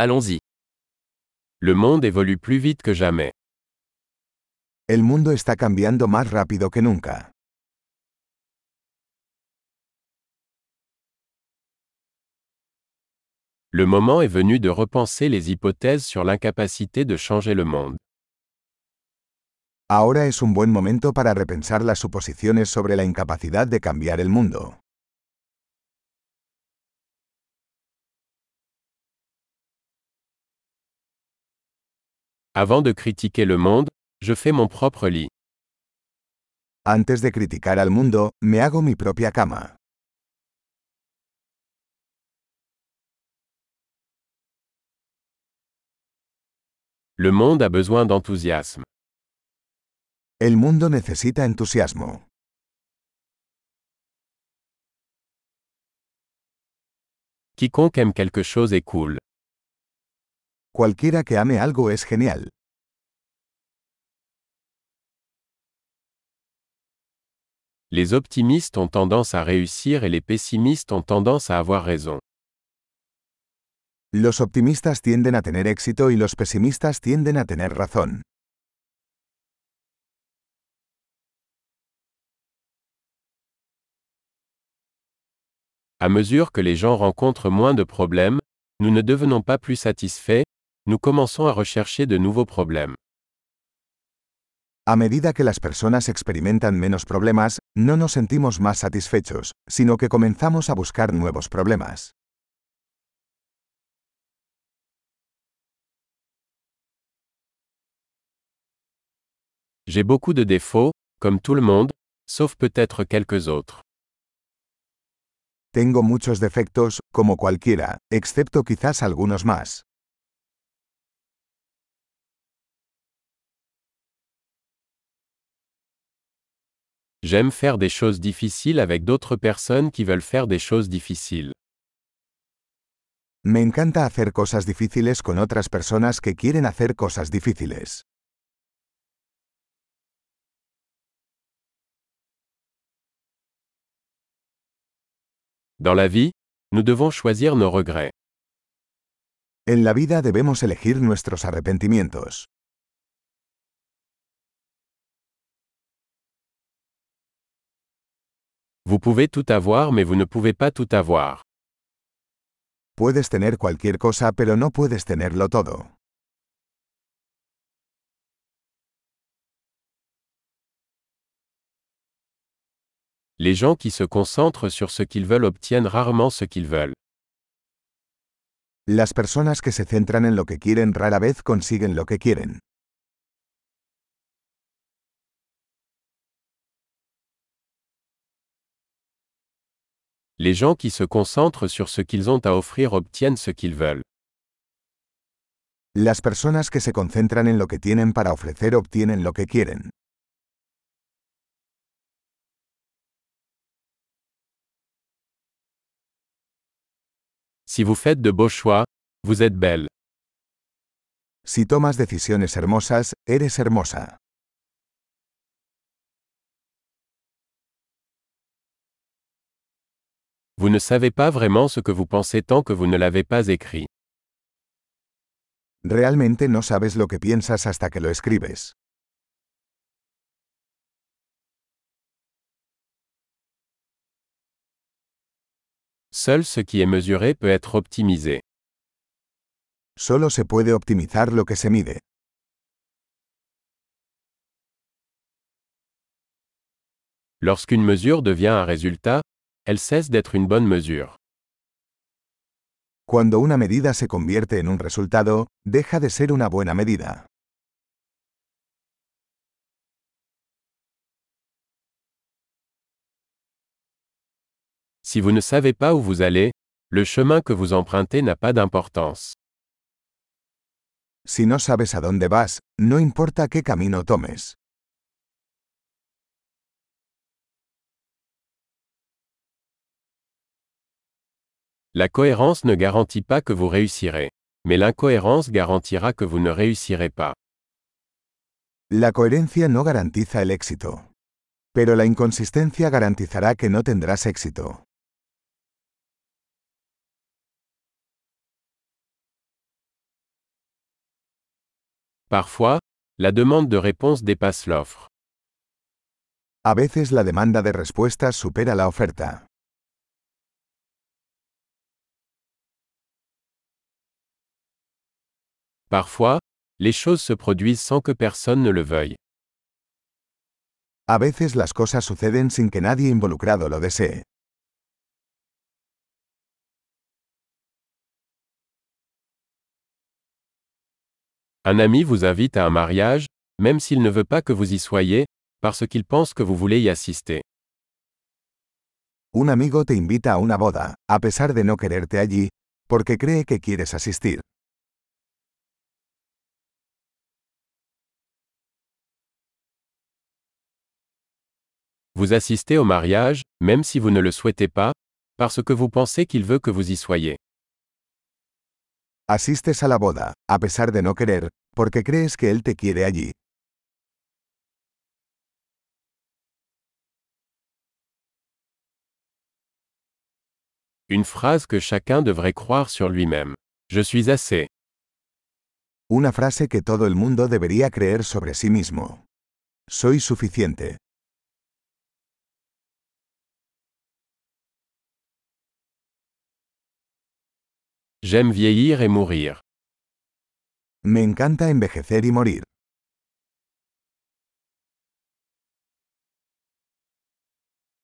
Allons-y. Le monde évolue plus vite que jamais. El mundo está cambiando más rápido que nunca. Le moment est venu de repenser les hypothèses sur l'incapacité de changer le monde. Ahora es un buen momento para repensar las suposiciones sobre la incapacidad de cambiar el mundo. Avant de critiquer le monde, je fais mon propre lit. Antes de criticar al mundo, me hago mi propia cama. Le monde a besoin d'enthousiasme. El mundo necesita entusiasmo. Quiconque aime quelque chose est cool. Cualquiera que ame algo es genial. Les optimistes ont tendance à réussir et les pessimistes ont tendance à avoir raison. Los optimistas tienden a tener éxito y los pesimistas tienden a tener razón. À mesure que les gens rencontrent moins de problèmes, nous ne devenons pas plus satisfaits, nous commençons à rechercher de nouveaux problèmes. A medida que las personas experimentan menos problemas, no nos sentimos más satisfechos, sino que comenzamos a buscar nuevos problemas. J'ai beaucoup de défauts, comme tout le monde, sauf peut-être quelques autres. Tengo muchos defectos, como cualquiera, excepto quizás algunos más. J'aime faire des choses difficiles avec d'autres personnes qui veulent faire des choses difficiles. Me encanta hacer cosas difíciles con otras personas que quieren hacer cosas difíciles. Dans la vie, nous devons choisir nos regrets. En la vida debemos elegir nuestros arrepentimientos. Vous pouvez tout avoir mais vous ne pouvez pas tout avoir. Puedes tener cualquier cosa pero no puedes tenerlo todo. Les gens qui se concentrent sur ce qu'ils veulent obtiennent rarement ce qu'ils veulent. Las personas que se centran en lo que quieren rara vez consiguen lo que quieren. Les gens qui se concentrent sur ce qu'ils ont à offrir obtiennent ce qu'ils veulent. Las personas que se concentran en lo que tienen para ofrecer obtienen lo que quieren. Si vous faites de beaux choix, vous êtes belle. Si tomas decisiones hermosas, eres hermosa. Vous ne savez pas vraiment ce que vous pensez tant que vous ne l'avez pas écrit. Realmente no sabes lo que piensas hasta que lo escribes. Seul ce qui est mesuré peut être optimisé. Solo se puede optimizar lo que se mide. Lorsqu'une mesure devient un résultat, elle cesse d'être une bonne mesure. Cuando una medida se convierte en un resultado, deja de ser una buena medida. Si vous ne savez pas où vous allez, le chemin que vous empruntez n'a pas d'importance. Si no sabes a dónde vas, no importa qué camino tomes. La cohérence ne garantit pas que vous réussirez. Mais l'incohérence garantira que vous ne réussirez pas. La coherencia no garantiza el éxito. Pero la inconsistencia garantizará que no tendrás éxito. Parfois, la demande de réponse dépasse l'offre. A veces la demanda de respuestas supera la oferta. Parfois, les choses se produisent sans que personne ne le veuille. A veces las cosas suceden sin que nadie involucrado lo desee. Un ami vous invite à un mariage, même s'il ne veut pas que vous y soyez, parce qu'il pense que vous voulez y assister. Un amigo te invita a una boda, a pesar de no quererte allí, porque cree que quieres asistir. Vous assistez au mariage, même si vous ne le souhaitez pas, parce que vous pensez qu'il veut que vous y soyez. Asistes a la boda, a pesar de no querer, porque crees que él te quiere allí. Une phrase que chacun devrait croire sur lui-même. Je suis assez. Una frase que todo el mundo debería creer sobre sí mismo. Soy suficiente. J'aime vieillir et mourir. Me encanta envejecer y morir.